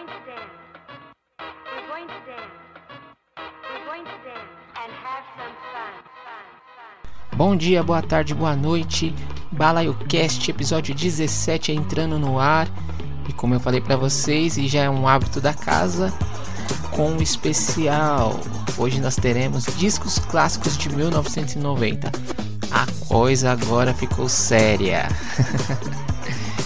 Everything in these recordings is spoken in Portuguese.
going to dance. We're going to dance. We're going to dance and have some fun. Bom dia, boa tarde, boa noite. BalaioCast, episódio 17 entrando no ar. E como eu falei para vocês, e já é um hábito da casa, com um especial. Hoje nós teremos discos clássicos de 1990. A coisa agora ficou séria.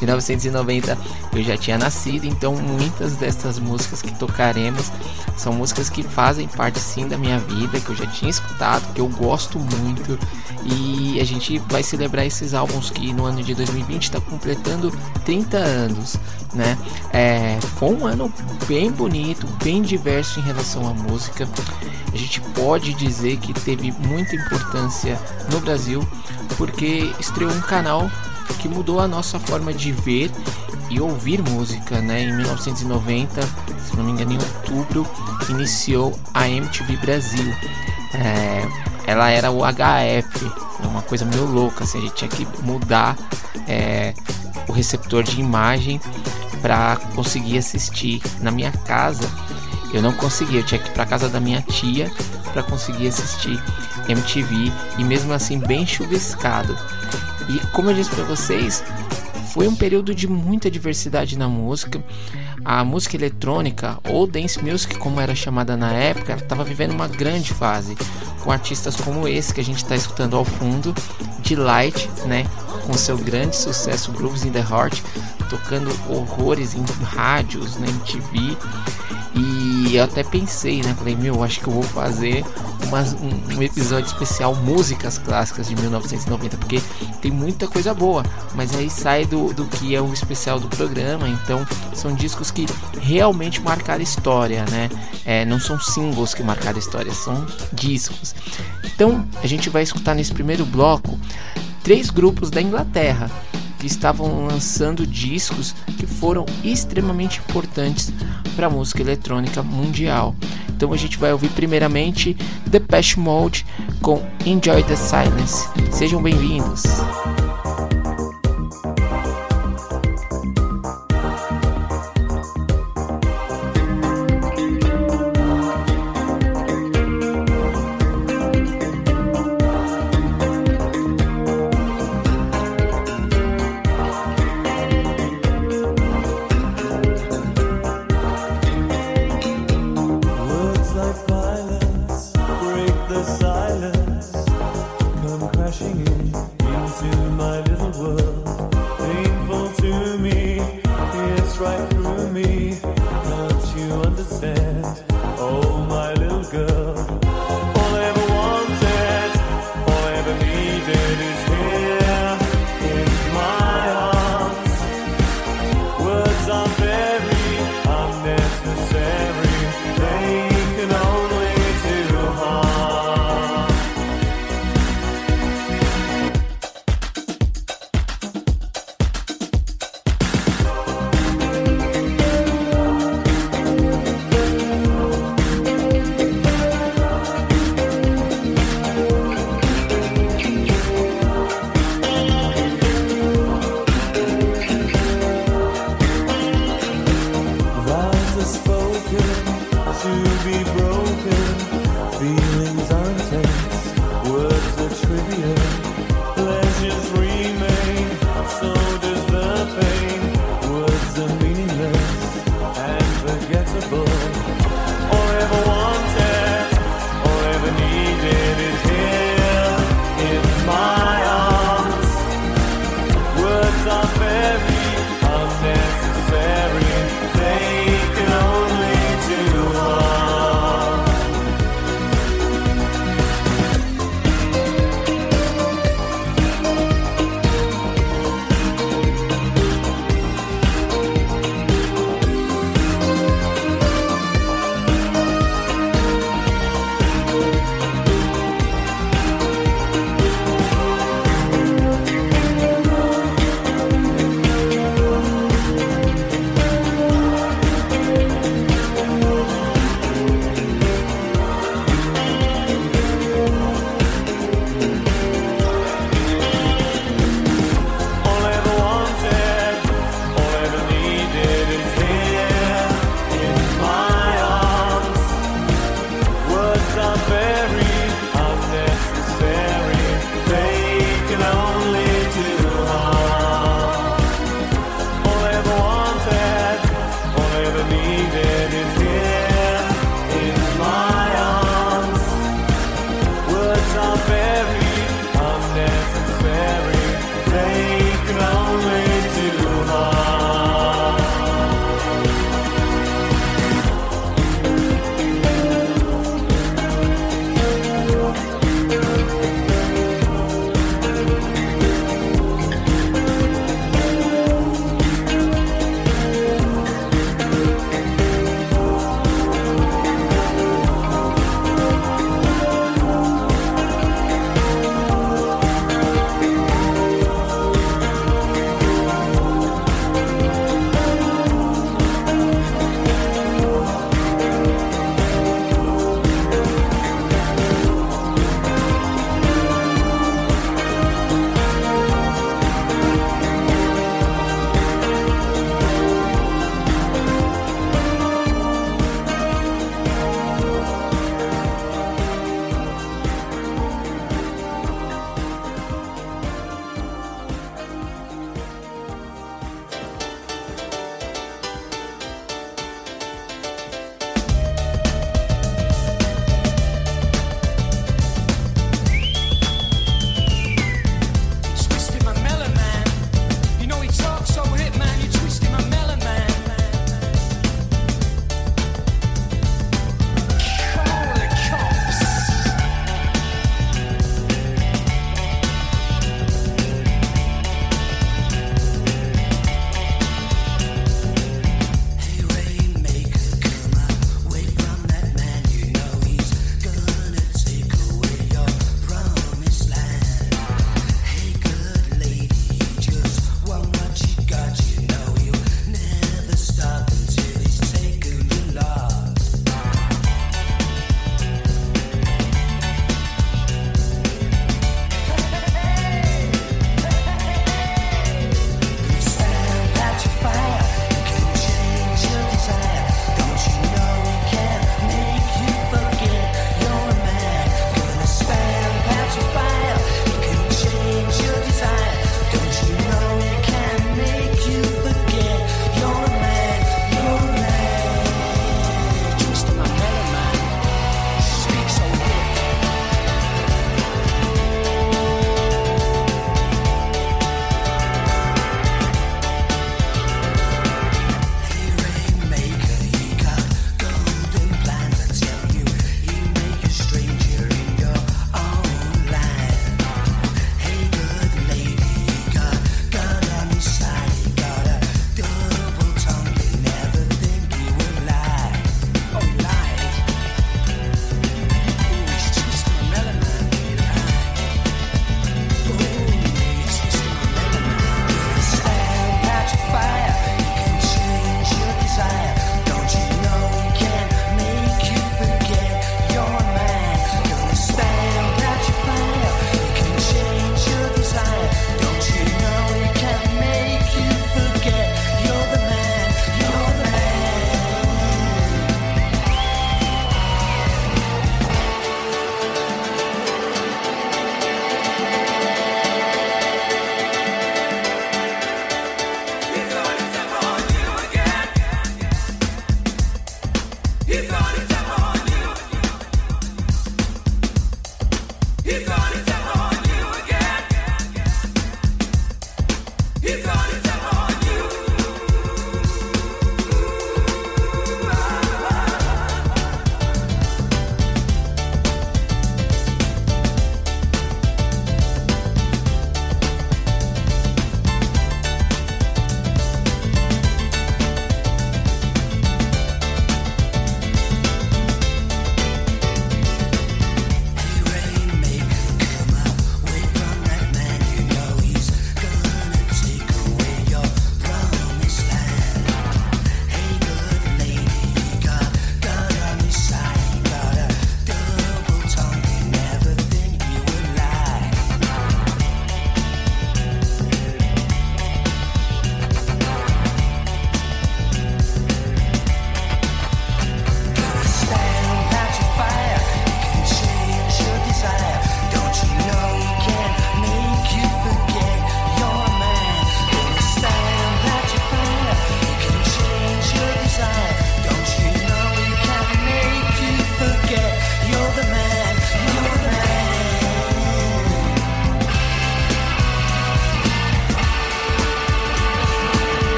1990 eu já tinha nascido, então muitas dessas músicas que tocaremos são músicas que fazem parte sim da minha vida, que eu já tinha escutado, que eu gosto muito e a gente vai celebrar esses álbuns que no ano de 2020 está completando 30 anos, né? É, foi um ano bem bonito, bem diverso em relação à música. A gente pode dizer que teve muita importância no Brasil porque estreou um canal que mudou a nossa forma de ver e ouvir música, né? Em 1990, se não me engano, em outubro, iniciou a MTV Brasil. É, ela era o HF, uma coisa meio louca, assim, a gente tinha que mudar é, o receptor de imagem para conseguir assistir. Na minha casa, eu não conseguia, eu tinha que ir para casa da minha tia para conseguir assistir MTV e mesmo assim bem chuviscado. E como eu disse para vocês, foi um período de muita diversidade na música. A música eletrônica, ou dance music, como era chamada na época, estava vivendo uma grande fase, com artistas como esse que a gente está escutando ao fundo, Delight, né, com seu grande sucesso Grooves in the Heart, tocando horrores em rádios, na MTV. E eu até pensei, né? Falei, meu, acho que eu vou fazer um, um, episódio especial músicas clássicas de 1990, porque tem muita coisa boa, mas aí sai do, do que é o especial do programa, então são discos que realmente marcaram história, né? É, não são singles que marcaram história, são discos. Então a gente vai escutar nesse primeiro bloco três grupos da Inglaterra que estavam lançando discos que foram extremamente importantes para a música eletrônica mundial. Então a gente vai ouvir primeiramente The Patch Mode com Enjoy the Silence. Sejam bem-vindos.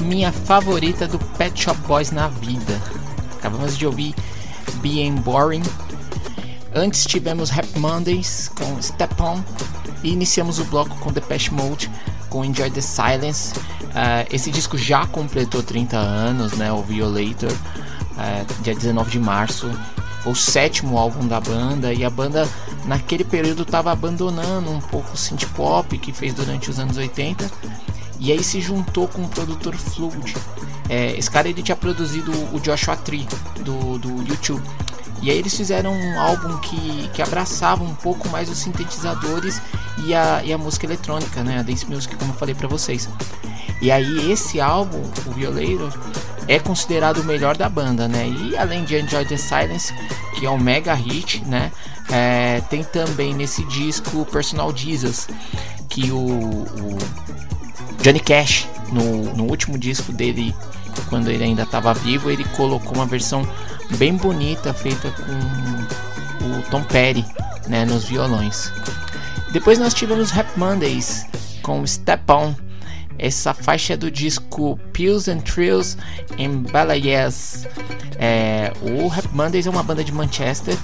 Minha favorita do Pet Shop Boys na vida. Acabamos de ouvir Being Boring. Antes tivemos Rap Mondays com Step On. E iniciamos o bloco com Depeche Mode com Enjoy the Silence. Uh, esse disco já completou 30 anos, né? O Violator, uh, dia 19 de março. Foi o sétimo álbum da banda e a banda naquele período estava abandonando um pouco o synth pop que fez durante os anos 80 e aí se juntou com o produtor Flood. É, esse cara ele tinha produzido o Joshua Tree do, do YouTube. E aí eles fizeram um álbum que, que abraçava um pouco mais os sintetizadores e a, e a música eletrônica, né? A dance music, como eu falei para vocês. E aí esse álbum, o Violator, é considerado o melhor da banda, né? E além de Enjoy the Silence, que é um mega hit, né? É, tem também nesse disco Personal Jesus, que o, o Johnny Cash, no, no último disco dele, quando ele ainda estava vivo, ele colocou uma versão bem bonita feita com o Tom Petty né, nos violões. Depois nós tivemos Rap Mondays com Step On. Essa faixa é do disco Pills and Trills em Balayas. É, o Rap Mondays é uma banda de Manchester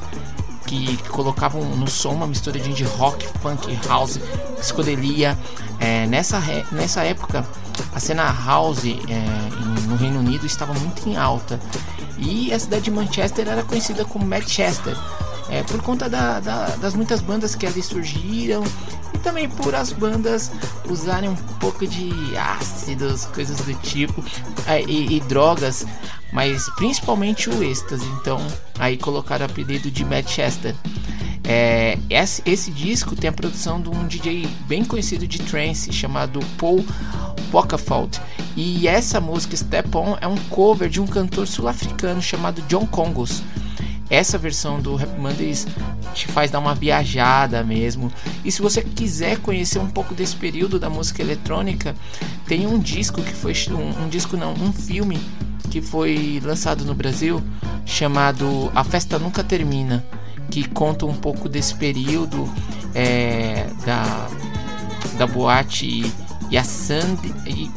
que, colocavam no som uma mistura de rock, funk, house, psicodelia. É, nessa, nessa época, a cena house é, no Reino Unido estava muito em alta e a cidade de Manchester era conhecida como Manchester. É, por conta da, da, das muitas bandas que ali surgiram e também por as bandas usarem um pouco de ácidos, coisas do tipo é, e, e, drogas mas principalmente o êxtase. Então, aí colocaram o apelido de Manchester. É, esse, esse, disco tem a produção de um DJ bem conhecido de trance chamado Paul Bocafault. E essa música Step On é um cover de um cantor sul-africano chamado John Congos. Essa versão do Rap Mondays te faz dar uma viajada mesmo. E se você quiser conhecer um pouco desse período da música eletrônica, tem um disco que foi um, um disco não, um filme que foi lançado no Brasil chamado A Festa Nunca Termina, que conta um pouco desse período é, da, da boate Yassand e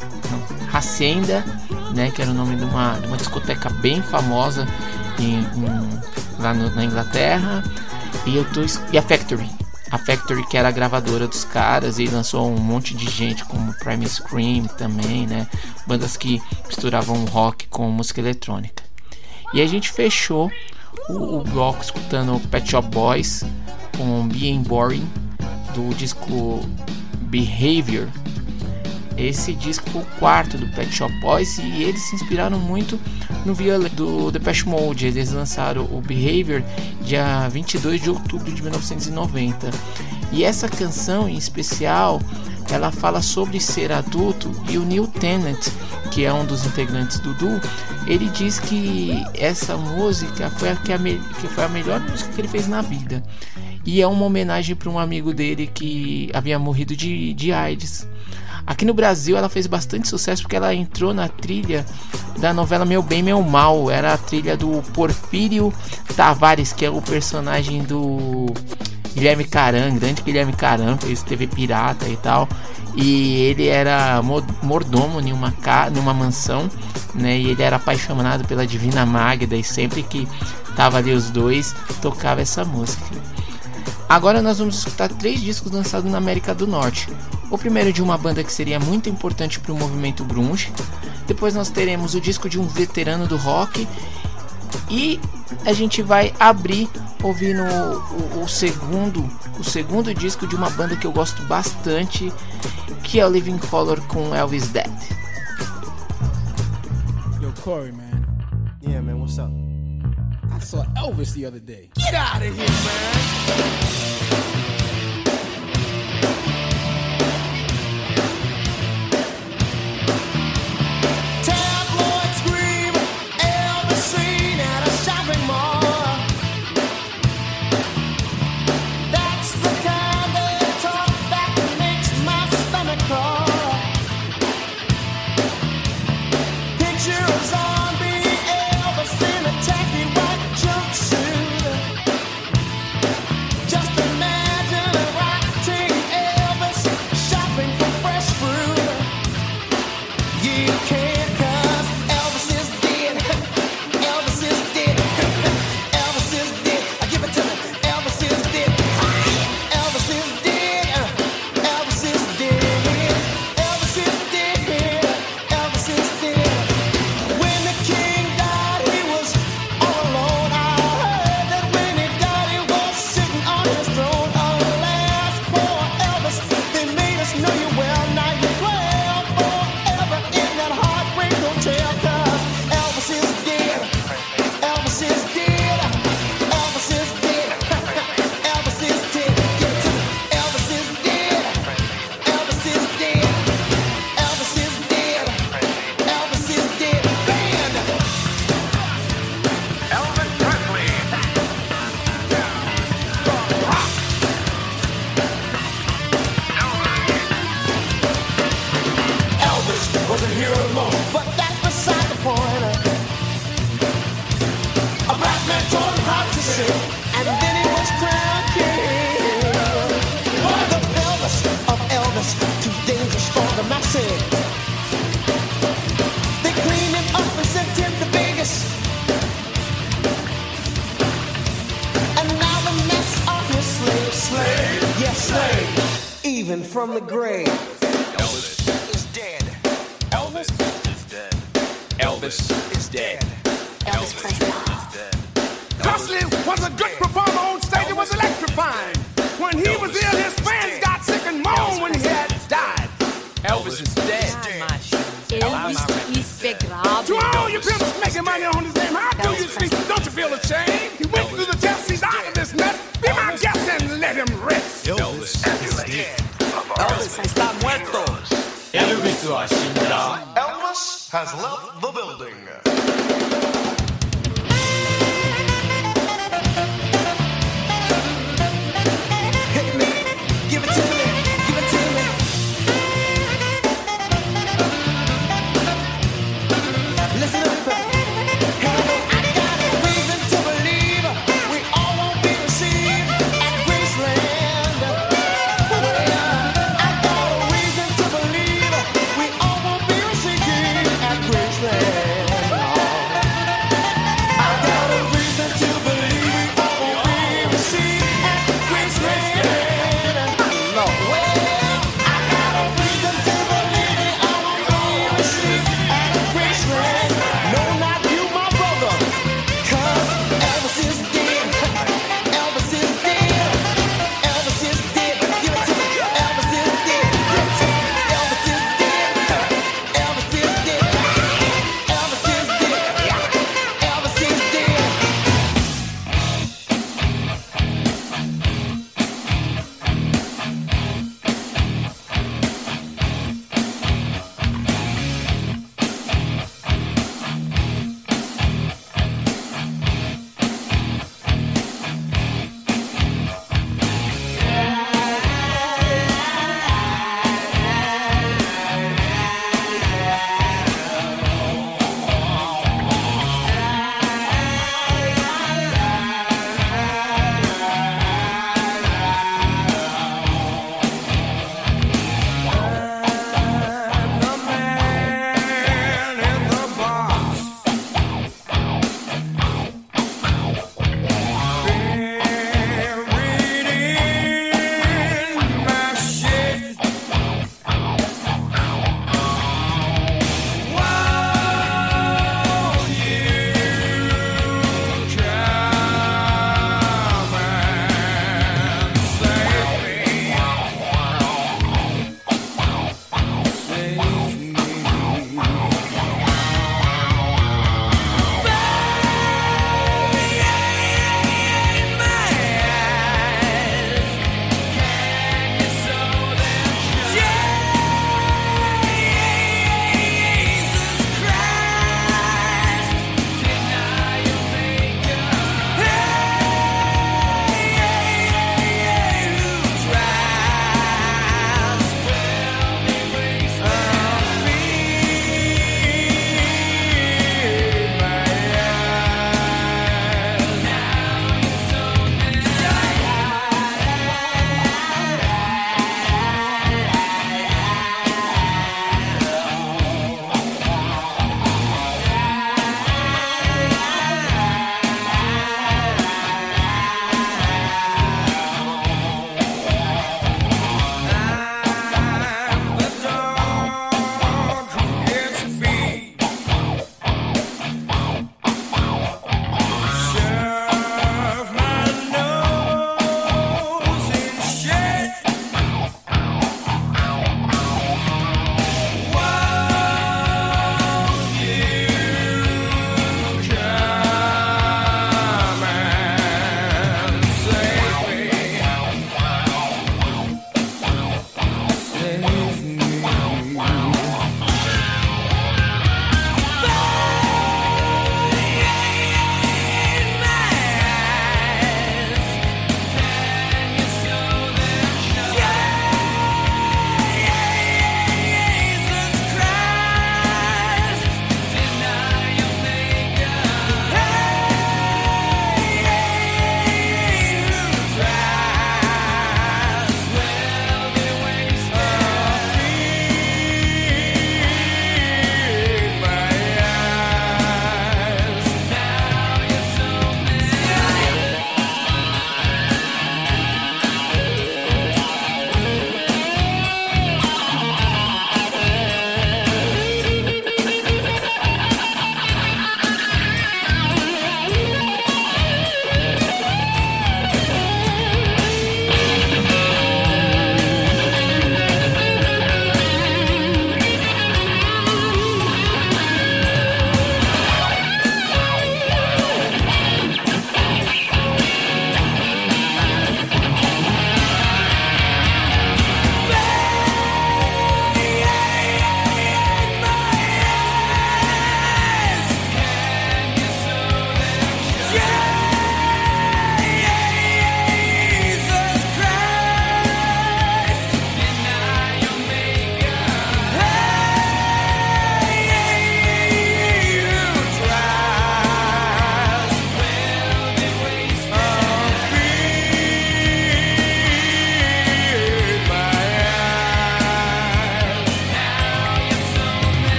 Hacienda, né, que era o nome de uma, de uma discoteca bem famosa em, em, lá no, na Inglaterra, e, eu tô, e a Factory, a Factory que era a gravadora dos caras e lançou um monte de gente como Prime Scream também, né? Bandas que misturavam rock com música eletrônica. E a gente fechou o, o bloco escutando Pet Shop Boys com Being Boring do disco Behavior. Esse disco o quarto do Pet Shop Boys e eles se inspiraram muito no viola do Depeche Mode. Eles lançaram o Behavior dia 22 de outubro de 1990. E essa canção em especial, ela fala sobre ser adulto e o Neil Tennant, que é um dos integrantes do duo, ele diz que essa música foi a, que, a que foi a melhor música que ele fez na vida. E é uma homenagem para um amigo dele que havia morrido de, de AIDS. Aqui no Brasil ela fez bastante sucesso porque ela entrou na trilha da novela Meu Bem Meu Mal. Era a trilha do Porfírio Tavares, que é o personagem do Guilherme Caran, grande Guilherme Caran, fez TV Pirata e tal. E ele era mordomo em uma, numa mansão, né? E ele era apaixonado pela Divina Magda e sempre que tava ali os dois, tocava essa música. Agora nós vamos escutar três discos lançados na América do Norte. O primeiro de uma banda que seria muito importante para o movimento grunge. Depois nós teremos o disco de um veterano do rock e a gente vai abrir ouvindo o, o, o, segundo o segundo disco de uma banda que eu gosto bastante, que é o Living Color com Elvis Dead. Yo, Corey, man. Yeah, man, what's up? I saw Elvis the other day. Get out of here, man!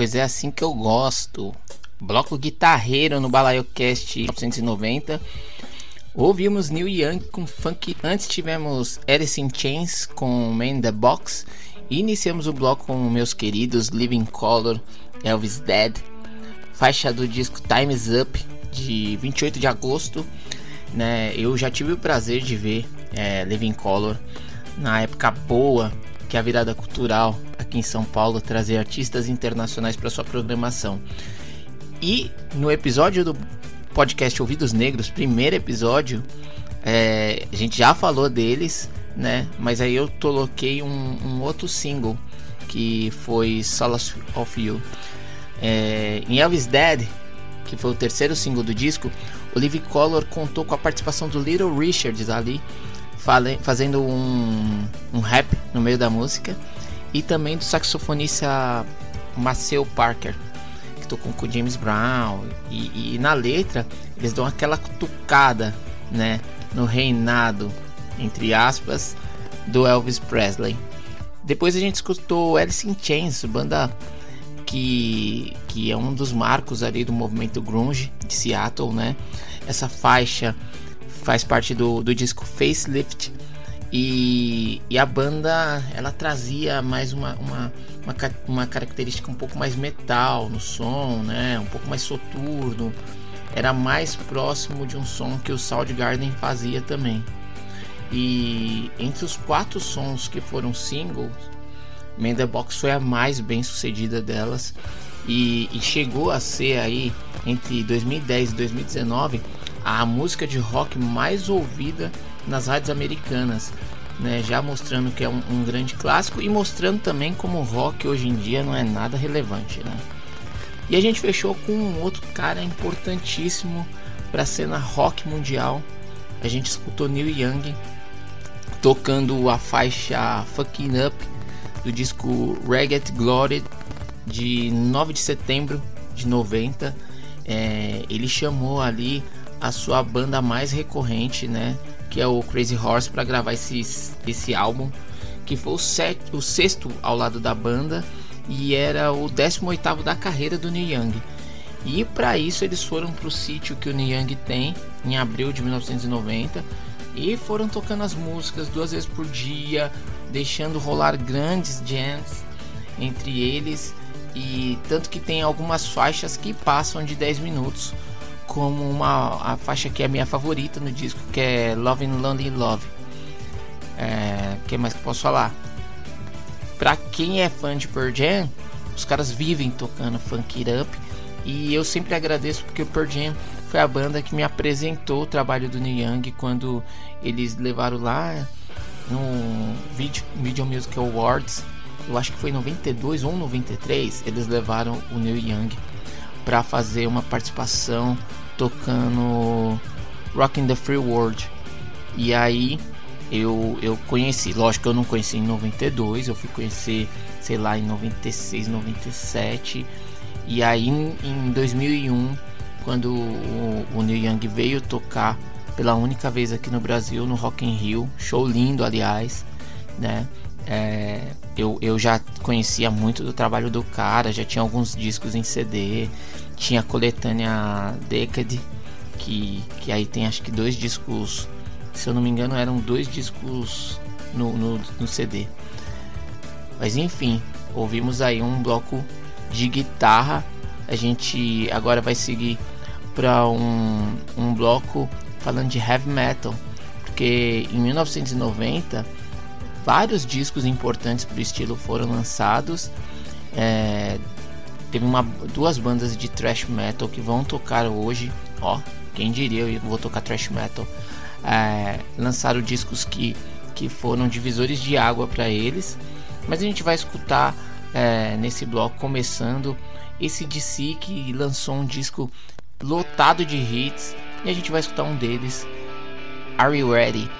Pois é assim que eu gosto. Bloco guitarreiro no BalaioCast 990. Ouvimos Neil Young com funk. Antes tivemos Alice in Chains com Man in the Box. E iniciamos o bloco com meus queridos Living Color, Elvis Dead. Faixa do disco Time's Up de 28 de agosto. Né, eu já tive o prazer de ver é, Living Color na época boa que a virada cultural aqui em São Paulo trazer artistas internacionais para sua programação. E no episódio do podcast Ouvidos Negros, primeiro episódio, é, a gente já falou deles, né? Mas aí eu coloquei um, um outro single que foi Solace of You. É, em Elvis Dead, que foi o terceiro single do disco, o Live Color contou com a participação do Little Richards ali, fazendo um, um rap no meio da música, e também do saxofonista Maceo Parker, que tocou com o James Brown. E, e na letra eles dão aquela cutucada né, no reinado, entre aspas, do Elvis Presley. Depois a gente escutou Alice in Chains, banda que, que é um dos marcos ali do movimento grunge de Seattle, né? Essa faixa faz parte do, do disco Facelift e, e a banda ela trazia mais uma, uma, uma, uma, característica um pouco mais metal no som, né? Um pouco mais soturno. Era mais próximo de um som que o Soundgarden fazia também. E entre os quatro sons que foram singles, Man Box foi a mais bem sucedida delas e, e chegou a ser aí entre 2010 e 2019 a música de rock mais ouvida nas rádios americanas, né? já mostrando que é um, um, grande clássico e mostrando também como o rock hoje em dia não é nada relevante. Né? E a gente fechou com um outro cara importantíssimo para a cena rock mundial. A gente escutou Neil Young tocando a faixa Fucking Up do disco Ragged Glory de 9 de setembro de 90. É, ele chamou ali a sua banda mais recorrente, né? Que é o Crazy Horse, para gravar esse, esse álbum, que foi o, set, o sexto ao lado da banda e era o 18 da carreira do Neil Young. E para isso eles foram para o sítio que o Neil Young tem em abril de 1990 e foram tocando as músicas duas vezes por dia, deixando rolar grandes jams entre eles e tanto que tem algumas faixas que passam de 10 minutos como uma a faixa que é a minha favorita no disco, que é Love and Lonely Love. É, que mais que posso falar? Pra quem é fã de Pearl Jam, os caras vivem tocando Funk It Up e eu sempre agradeço porque o Pearl Jam foi a banda que me apresentou o trabalho do Neil Young quando eles levaram lá no Video, Video Music Awards, eu acho que foi em 92 ou 93, eles levaram o Neil Young para fazer uma participação tocando Rockin' the Free World. E aí eu, eu conheci, lógico que eu não conheci em 92, eu fui conhecer, sei lá, em 96, 97. E aí em, em 2001, quando o, o Neil Young veio tocar pela única vez aqui no Brasil, no Rock in Rio, show lindo, aliás, né? É, eu, eu já conhecia muito do trabalho do cara, já tinha alguns discos em CD, tinha a coletânea Decade, que, que aí tem acho que dois discos, se eu não me engano, eram dois discos no, no, no CD. Mas enfim, ouvimos aí um bloco de guitarra. A gente agora vai seguir para um, um bloco falando de heavy metal, porque em 1990 vários discos importantes para o estilo foram lançados. É, teve uma, duas bandas de thrash metal que vão tocar hoje. Ó, quem diria eu vou tocar thrash metal. É, lançaram discos que, que foram divisores de água para eles. Mas a gente vai escutar é, nesse bloco começando esse DC que lançou um disco lotado de hits e a gente vai escutar um deles. Are You Ready?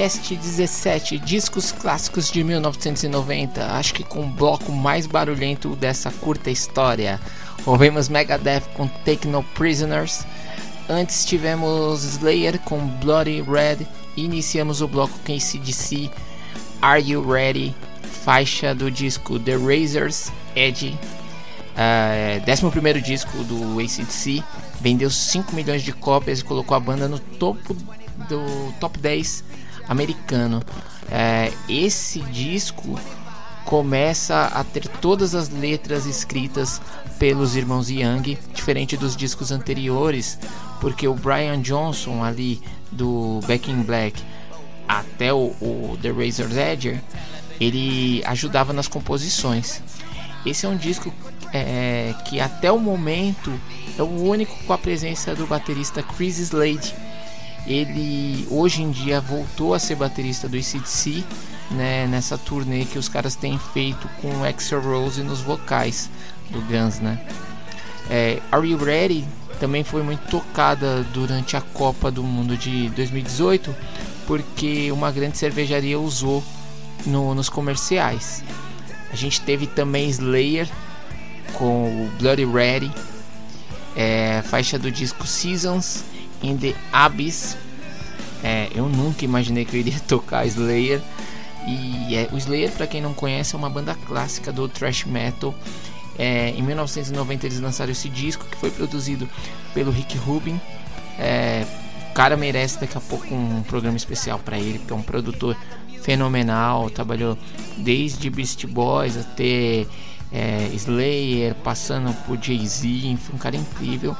Cast 17, discos clássicos de 1990, acho que com o bloco mais barulhento dessa curta história. Ouvimos Megadeth com Take No Prisoners, antes tivemos Slayer com Bloody Red. Iniciamos o bloco com ACDC, Are You Ready? Faixa do disco The Razor's Edge, uh, 11 disco do ACDC, vendeu 5 milhões de cópias e colocou a banda no topo do top 10 americano. É, esse disco começa a ter todas as letras escritas pelos irmãos Young, diferente dos discos anteriores, porque o Brian Johnson ali do Back in Black até o, o The Razor's Edge, ele ajudava nas composições. Esse é um disco é, que até o momento é o único com a presença do baterista Chris Slade ele hoje em dia voltou a ser baterista do ACDC, né, nessa turnê que os caras têm feito com Axel Rose nos vocais do Guns, né? É, Are You Ready também foi muito tocada durante a Copa do Mundo de 2018, porque uma grande cervejaria usou no, nos comerciais. A gente teve também Slayer com o Bloody Ready, é, faixa do disco Seasons in the Abyss. É, eu nunca imaginei que eu iria tocar Slayer. E é, o Slayer, para quem não conhece, é uma banda clássica do thrash metal. É, em 1990 eles lançaram esse disco que foi produzido pelo Rick Rubin. É, o cara merece daqui a pouco um programa especial para ele, porque é um produtor fenomenal. Trabalhou desde Beast Boys até é, Slayer, passando por Jay-Z, um cara incrível.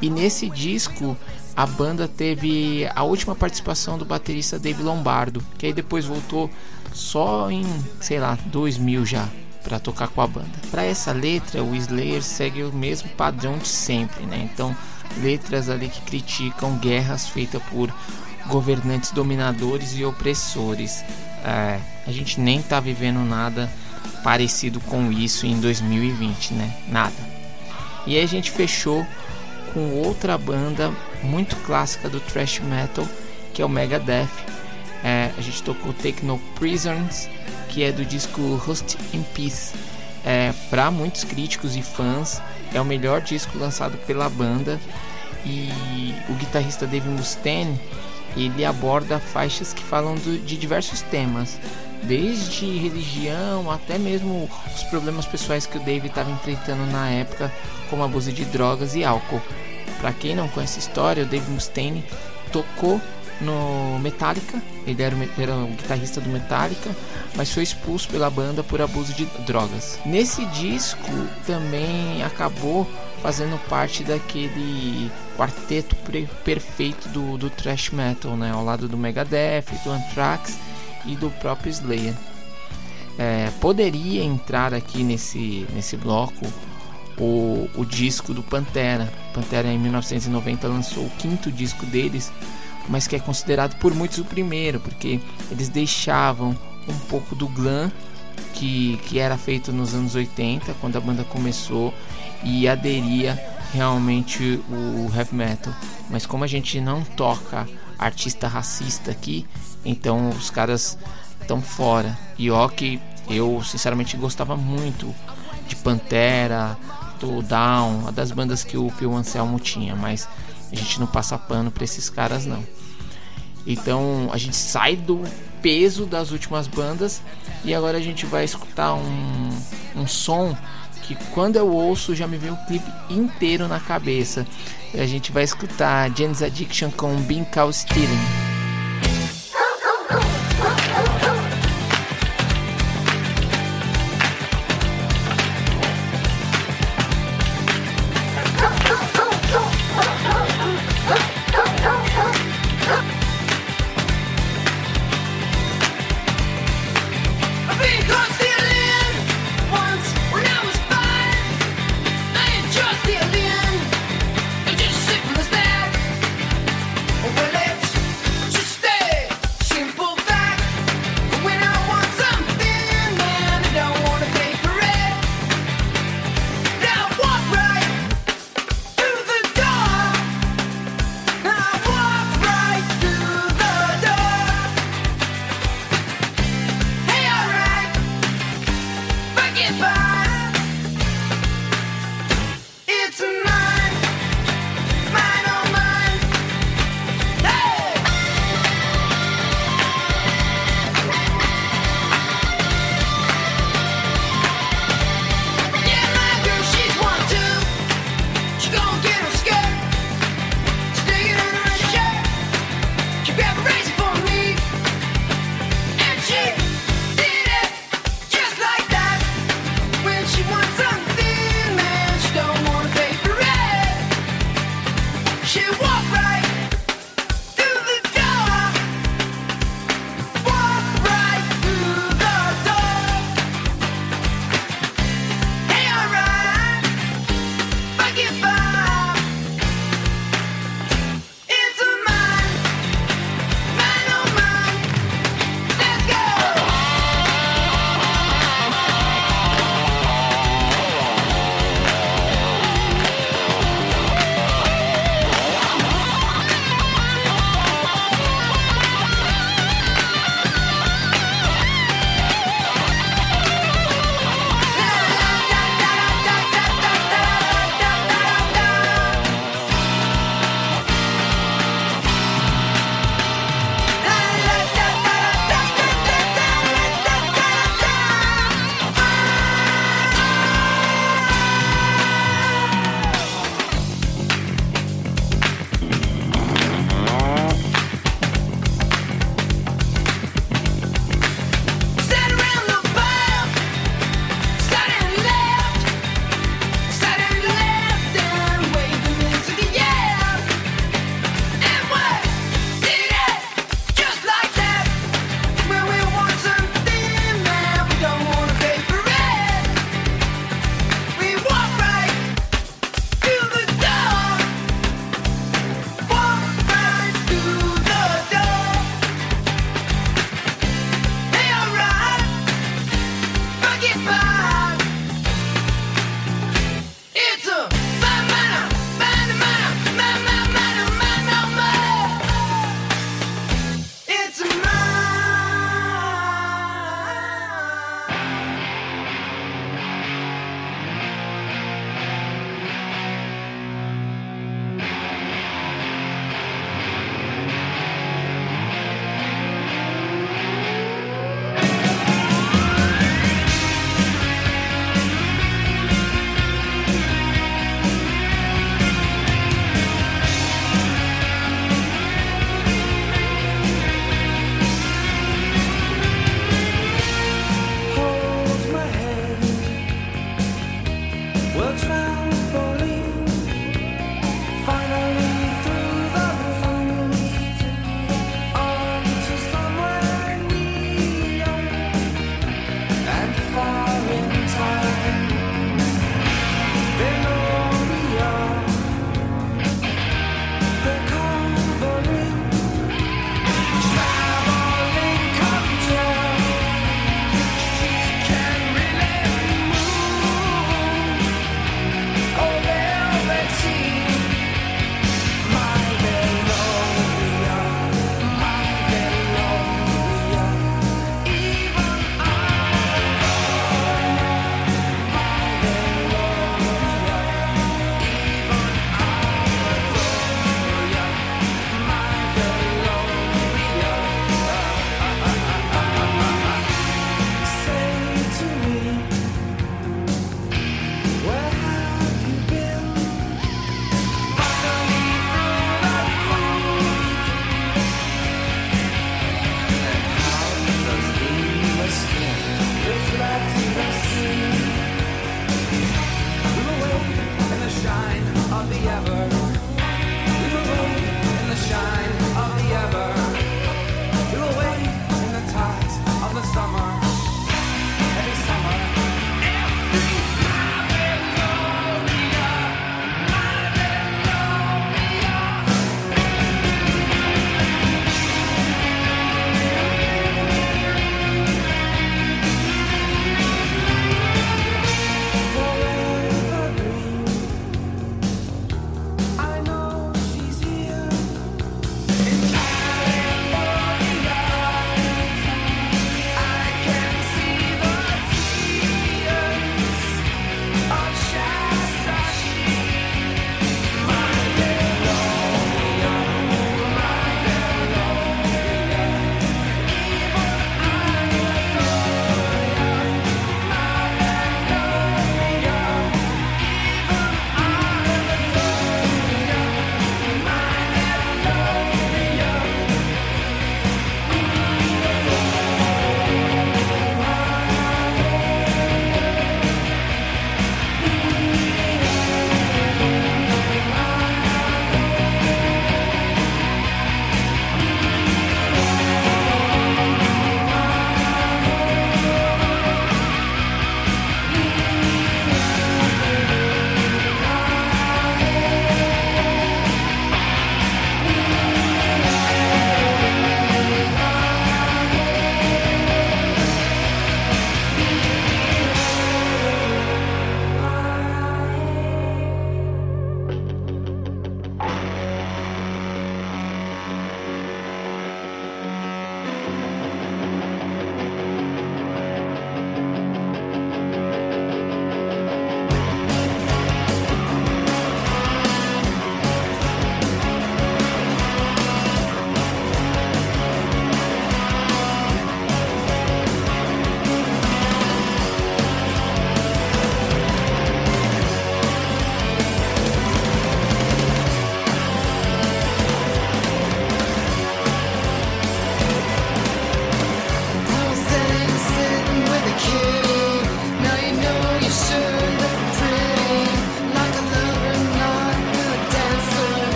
E nesse disco a banda teve a última participação do baterista Dave Lombardo, que aí depois voltou só em, sei lá, 2000 já para tocar com a banda. Para essa letra, o Slayer segue o mesmo padrão de sempre, né? Então, letras ali que criticam guerras feitas por governantes dominadores e opressores. É, a gente nem tá vivendo nada parecido com isso em 2020, né? Nada. E aí a gente fechou com outra banda muito clássica do thrash metal, que é o Megadeth. É, a gente tocou Take No Prisoners, que é do disco Rust in Peace. É, Para muitos críticos e fãs, é o melhor disco lançado pela banda. E o guitarrista Dave Mustaine ele aborda faixas que falam do, de diversos temas, desde religião até mesmo os problemas pessoais que o Dave estava enfrentando na época, como abuso de drogas e álcool. Para quem não conhece a história, o Dave Mustaine tocou no Metallica, ele era, era o guitarrista do Metallica, mas foi expulso pela banda por abuso de drogas. Nesse disco também acabou fazendo parte daquele quarteto perfeito do, do thrash metal, né? ao lado do Megadeth, do Anthrax e do próprio Slayer. É, poderia entrar aqui nesse, nesse bloco o, o disco do Pantera. Pantera em 1990 lançou o quinto disco deles, mas que é considerado por muitos o primeiro, porque eles deixavam um pouco do glam que, que era feito nos anos 80, quando a banda começou, e aderia realmente o heavy metal. Mas como a gente não toca artista racista aqui, então os caras estão fora. E ó que eu sinceramente gostava muito de Pantera, do Down, uma das bandas que o Phil Anselmo tinha, mas a gente não passa pano para esses caras não. Então a gente sai do peso das últimas bandas e agora a gente vai escutar um, um som que quando eu ouço já me vem o clipe inteiro na cabeça. E a gente vai escutar Jane's Addiction com Bean Cow Stealing.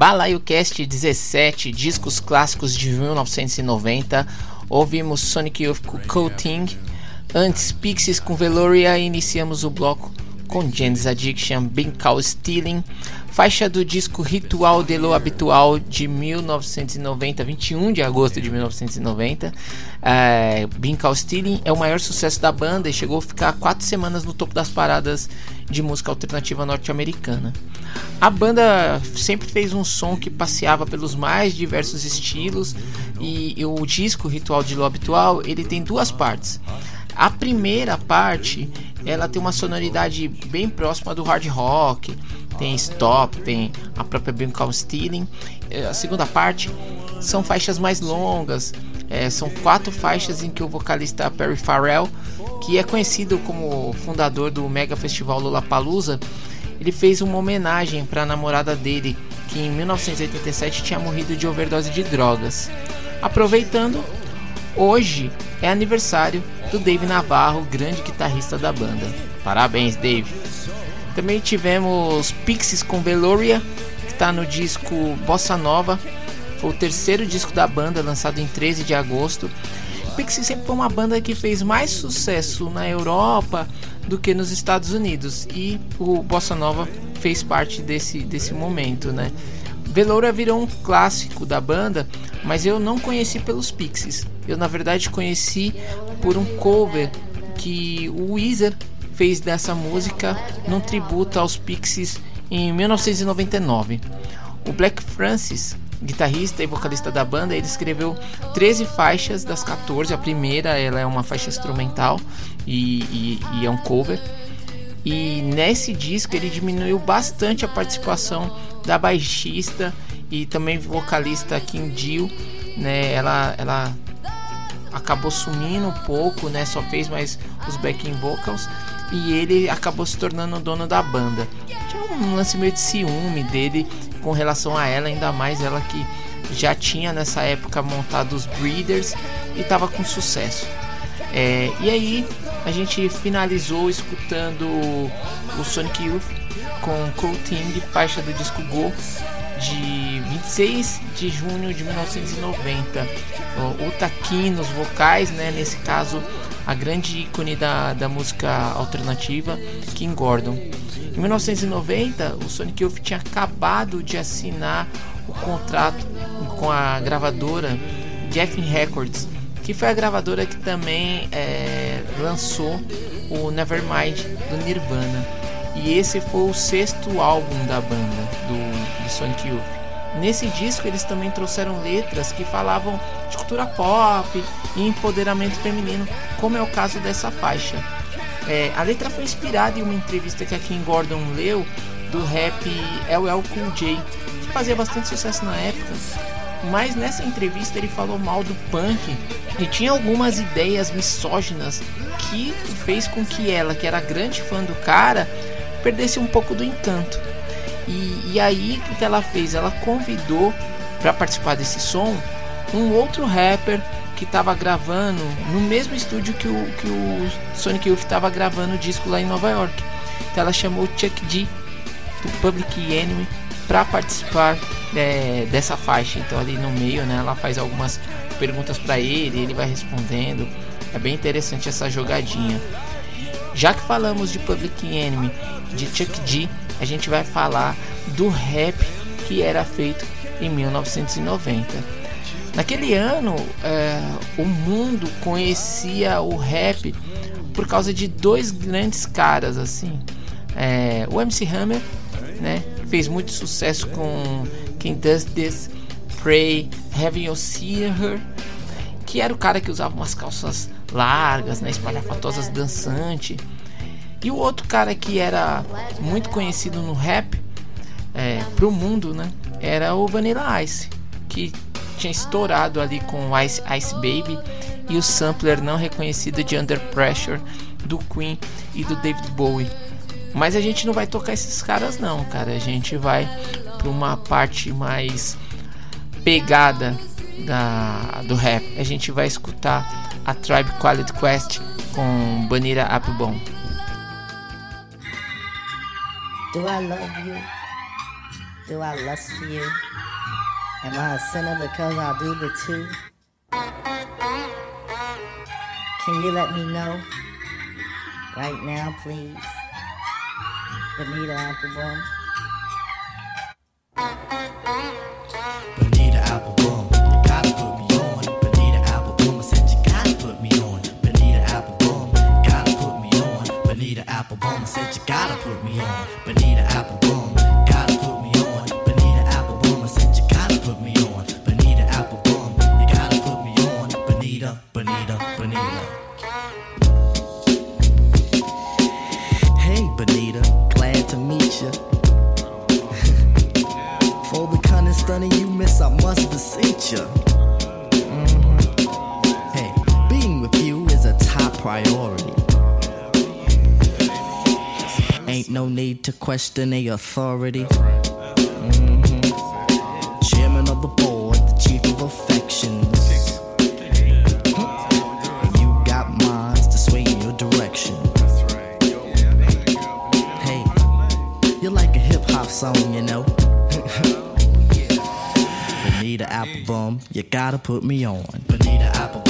Balaio Cast 17, discos clássicos de 1990. Ouvimos Sonic Youth com Coating. Antes, Pixies com Veloria. E iniciamos o bloco com Jane's Addiction, Been Call Stealing. Faixa do disco Ritual de lo Habitual de 1990, 21 de agosto de 1990. É, Been Call Stealing é o maior sucesso da banda e chegou a ficar quatro semanas no topo das paradas de música alternativa norte-americana. A banda sempre fez um som que passeava pelos mais diversos estilos e, e o disco Ritual de Lo Habitual ele tem duas partes. A primeira parte ela tem uma sonoridade bem próxima do hard rock, tem stop, tem a própria Been Call Stealing. Eh, A segunda parte são faixas mais longas, eh, são quatro faixas em que o vocalista Perry Farrell, que é conhecido como fundador do mega festival Lollapalooza, ele fez uma homenagem para a namorada dele, que em 1987 tinha morrido de overdose de drogas. Aproveitando, hoje é aniversário do Dave Navarro, grande guitarrista da banda. Parabéns, Dave! Também tivemos Pixies com Veloria, que está no disco Bossa Nova. Foi o terceiro disco da banda, lançado em 13 de agosto. Pixies sempre foi uma banda que fez mais sucesso na Europa do que nos Estados Unidos. E o Bossa Nova fez parte desse, desse momento, né? Veloura virou um clássico da banda, mas eu não conheci pelos Pixies. Eu na verdade conheci por um cover que o Weezer fez dessa música num tributo aos Pixies em 1999. O Black Francis, guitarrista e vocalista da banda, ele escreveu 13 faixas das 14. A primeira ela é uma faixa instrumental e, e, e é um cover. E nesse disco ele diminuiu bastante a participação da baixista e também vocalista Kim Jill, né? Ela, ela acabou sumindo um pouco, né? Só fez mais os backing vocals e ele acabou se tornando o dono da banda. Tinha um lance meio de ciúme dele com relação a ela, ainda mais ela que já tinha nessa época montado os Breeders e estava com sucesso. É, e aí a gente finalizou escutando o Sonic Youth com Cool Ting, faixa do disco Go de 26 de junho de 1990. O Taki nos vocais, né? Nesse caso, a grande ícone da, da música alternativa, Kim Gordon. Em 1990, o Sonic Youth tinha acabado de assinar o contrato com a gravadora Geffen Records, que foi a gravadora que também é, lançou o Nevermind do Nirvana. E esse foi o sexto álbum da banda do, do Sonic Youth. Nesse disco eles também trouxeram letras que falavam de cultura pop e empoderamento feminino, como é o caso dessa faixa. É, a letra foi inspirada em uma entrevista que a Kim Gordon leu do rap LL Cool J, que fazia bastante sucesso na época. Mas nessa entrevista ele falou mal do punk e tinha algumas ideias misóginas que fez com que ela, que era grande fã do cara, perdesse um pouco do encanto. E, e aí o que ela fez? Ela convidou para participar desse som um outro rapper que estava gravando no mesmo estúdio que o, que o Sonic Youth estava gravando o disco lá em Nova York. Então ela chamou Chuck D do Public Enemy para participar é, dessa faixa. Então ali no meio, né, ela faz algumas perguntas para ele, ele vai respondendo. É bem interessante essa jogadinha. Já que falamos de Public Enemy, de Chuck D, a gente vai falar do rap que era feito em 1990. Naquele ano, é, o mundo conhecia o rap por causa de dois grandes caras assim. É, o MC Hammer, né, fez muito sucesso com Quem Does This, Pray, Heaven You See Her, que era o cara que usava umas calças largas, né, espalhafatosas, dançante. E o outro cara que era muito conhecido no rap é, pro mundo, né, era o Vanilla Ice, que tinha estourado ali com Ice Ice Baby e o sampler não reconhecido de Under Pressure do Queen e do David Bowie. Mas a gente não vai tocar esses caras não, cara. A gente vai para uma parte mais pegada da, do rap. A gente vai escutar a Tribe Quality Quest com Banira Applebaum. Do I love you? Do I lust for you? Am I a sinner because I do the two? Can you let me know right now, please? Benita Applebaum. Bonita Applebaum, you gotta put me on. Bonita Applebaum, I said you gotta put me on. Bonita no need to question the authority. Mhm. Chairman of the board, the chief of affections. You got minds to sway in your direction. Hey, you're like a hip hop song, you know. Bonita Applebaum, you gotta put me on. Bonita Applebaum,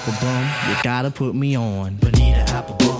apple bum, you gotta put me on. Bonita apple bum.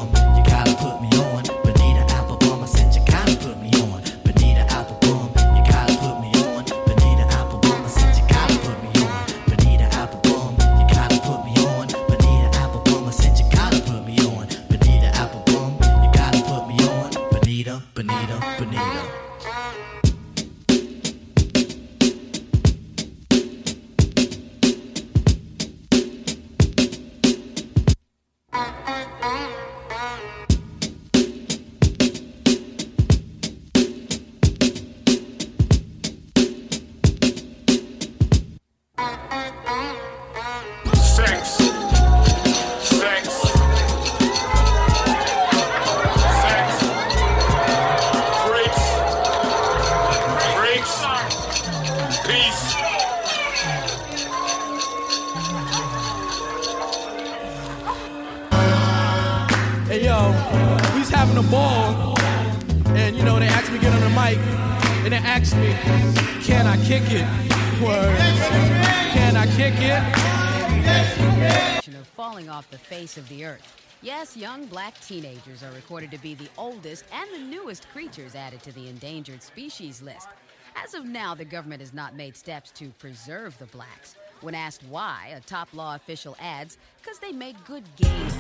the earth. Yes, young black teenagers are recorded to be the oldest and the newest creatures added to the endangered species list. As of now, the government has not made steps to preserve the blacks. When asked why, a top law official adds, because they make good game.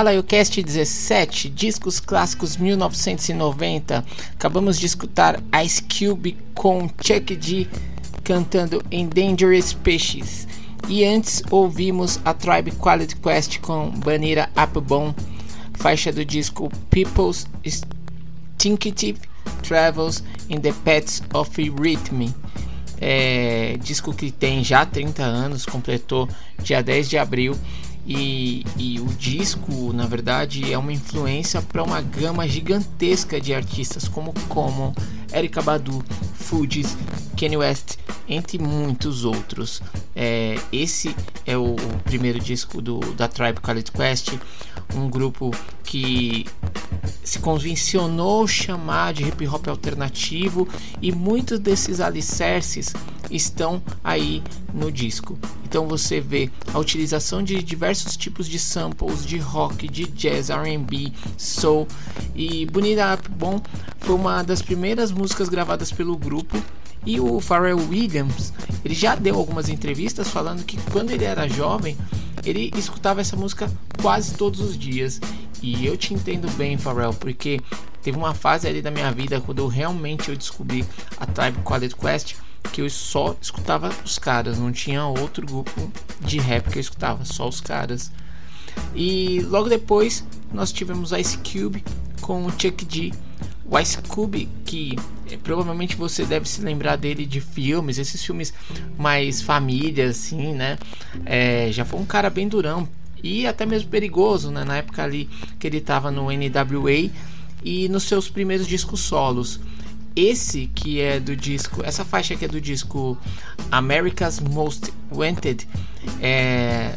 BalaioCast 17, discos clássicos 1990. Acabamos de escutar Ice Cube com Chuck D cantando Endangered Species. E antes ouvimos a Tribe Quality Quest com Banira Upbomb, faixa do disco People's Instinctive Travels in the Paths of Rhythm. É, disco que tem já 30 anos, completou dia 10 de abril e, e, o disco, na verdade, é uma influência para uma gama gigantesca de artistas como Common, Erika Badu, Fugees, Kanye West, entre muitos outros. É, esse é o, o, primeiro disco do, da Tribe Called Quest, um grupo que se convencionou chamar de hip hop alternativo e muitos desses alicerces estão aí no disco. Então você vê a utilização de diversos tipos de samples de rock, de jazz, R&B, soul e Bonita Up Bom foi uma das primeiras músicas gravadas pelo grupo e o Pharrell Williams, ele já deu algumas entrevistas falando que quando ele era jovem, ele escutava essa música quase todos os dias. E eu te entendo bem, Pharrell, porque teve uma fase ali da minha vida quando eu realmente eu descobri a Tribe Called Quest que eu só escutava os caras, não tinha outro grupo de rap que eu escutava, só os caras. E logo depois nós tivemos Ice Cube com o Chuck D. O Ice Cube, que é, provavelmente você deve se lembrar dele de filmes, esses filmes mais família, assim, né? É, já foi um cara bem durão e até mesmo perigoso, né? Na época ali que ele estava no NWA e nos seus primeiros discos solos. Esse que é do disco, essa faixa que é do disco America's Most Wanted, é,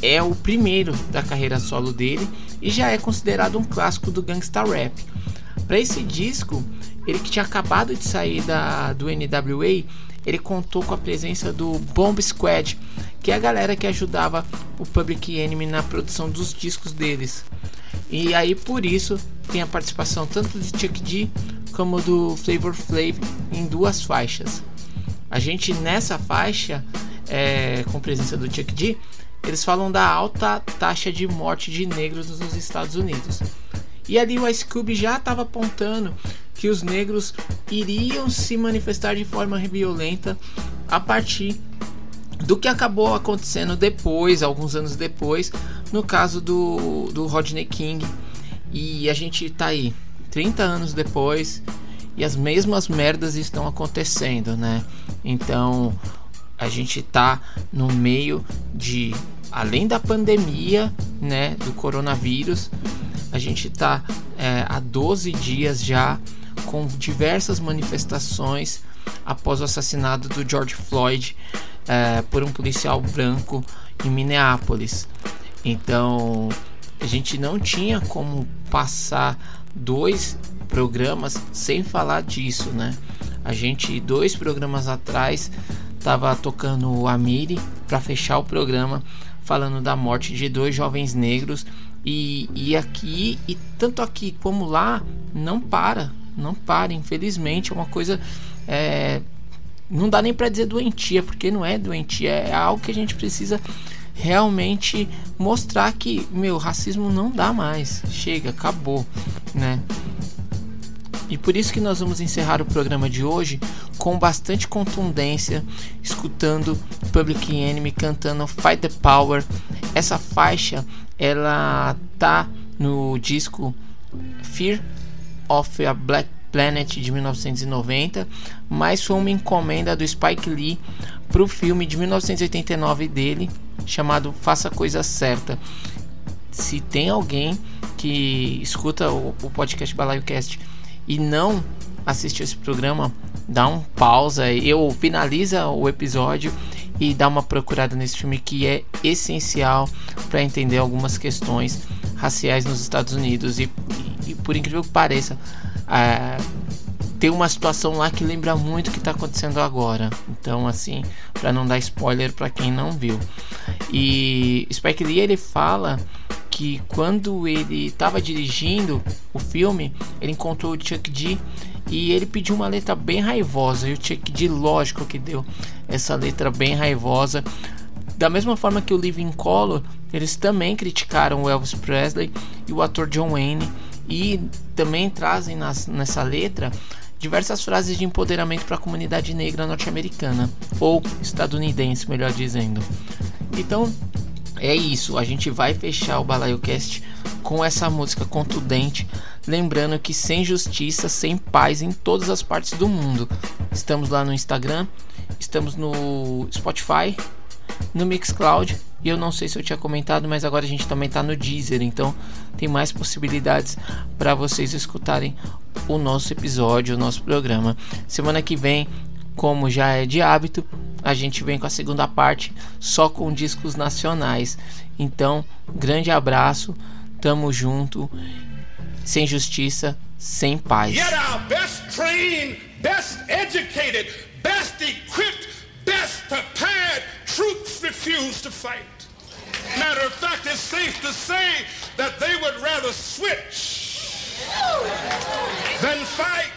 é o primeiro da carreira solo dele e já é considerado um clássico do gangsta rap. Para esse disco, ele que tinha acabado de sair da, do NWA, ele contou com a presença do Bomb Squad, que é a galera que ajudava o Public Enemy na produção dos discos deles. E aí por isso tem a participação tanto de Chuck D como do Flavor Flav em duas faixas. A gente nessa faixa, é, com presença do Chuck D, eles falam da alta taxa de morte de negros nos Estados Unidos. E ali o Ice Cube já estava apontando que os negros iriam se manifestar de forma violenta a partir do que acabou acontecendo depois, alguns anos depois, no caso do, do Rodney King. E a gente tá aí, 30 anos depois, e as mesmas merdas estão acontecendo, né? Então a gente tá no meio de além da pandemia, né, do coronavírus, a gente tá é, há 12 dias já com diversas manifestações após o assassinato do George Floyd é, por um policial branco em Minneapolis. Então a gente não tinha como passar dois programas sem falar disso, né? A gente dois programas atrás estava tocando o Amiri para fechar o programa falando da morte de dois jovens negros e, e aqui e tanto aqui como lá não para, não para, infelizmente é uma coisa é, não dá nem para dizer doentia, porque não é doentia, é algo que a gente precisa realmente mostrar que, meu, racismo não dá mais. Chega, acabou, né? E por isso que nós vamos encerrar o programa de hoje com bastante contundência, escutando Public Enemy cantando Fight the Power. Essa faixa, ela tá no disco Fear of a Black Planet de 1990, mas foi uma encomenda do Spike Lee para o filme de 1989 dele, chamado Faça a Coisa Certa. Se tem alguém que escuta o, o podcast BalaioCast e não assistiu esse programa, dá um pausa, eu finaliza o episódio e dá uma procurada nesse filme que é essencial para entender algumas questões raciais nos Estados Unidos e, e, e por incrível que pareça é, tem uma situação lá que lembra muito o que está acontecendo agora. Então, assim, para não dar spoiler para quem não viu. E Spike Lee ele fala que quando ele estava dirigindo o filme, ele encontrou o Chuck D e ele pediu uma letra bem raivosa. E o Chuck D, lógico que deu essa letra bem raivosa. Da mesma forma que o Living Color, eles também criticaram o Elvis Presley e o ator John Wayne e também trazem nas, nessa letra diversas frases de empoderamento para a comunidade negra norte-americana ou estadunidense, melhor dizendo. Então, é isso, a gente vai fechar o BalaioCast com essa música contundente, lembrando que sem justiça, sem paz em todas as partes do mundo. Estamos lá no Instagram, estamos no Spotify, no Mixcloud. E eu não sei se eu tinha comentado, mas agora a gente também está no Deezer, então tem mais possibilidades para vocês escutarem o nosso episódio, o nosso programa. Semana que vem, como já é de hábito, a gente vem com a segunda parte só com discos nacionais. Então, grande abraço, tamo junto, sem justiça, sem paz. Best equipped, best prepared troops refuse to fight. Matter of fact, it's safe to say that they would rather switch than fight.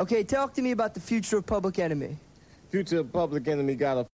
Okay, talk to me about the future of Public Enemy. Future of Public Enemy got a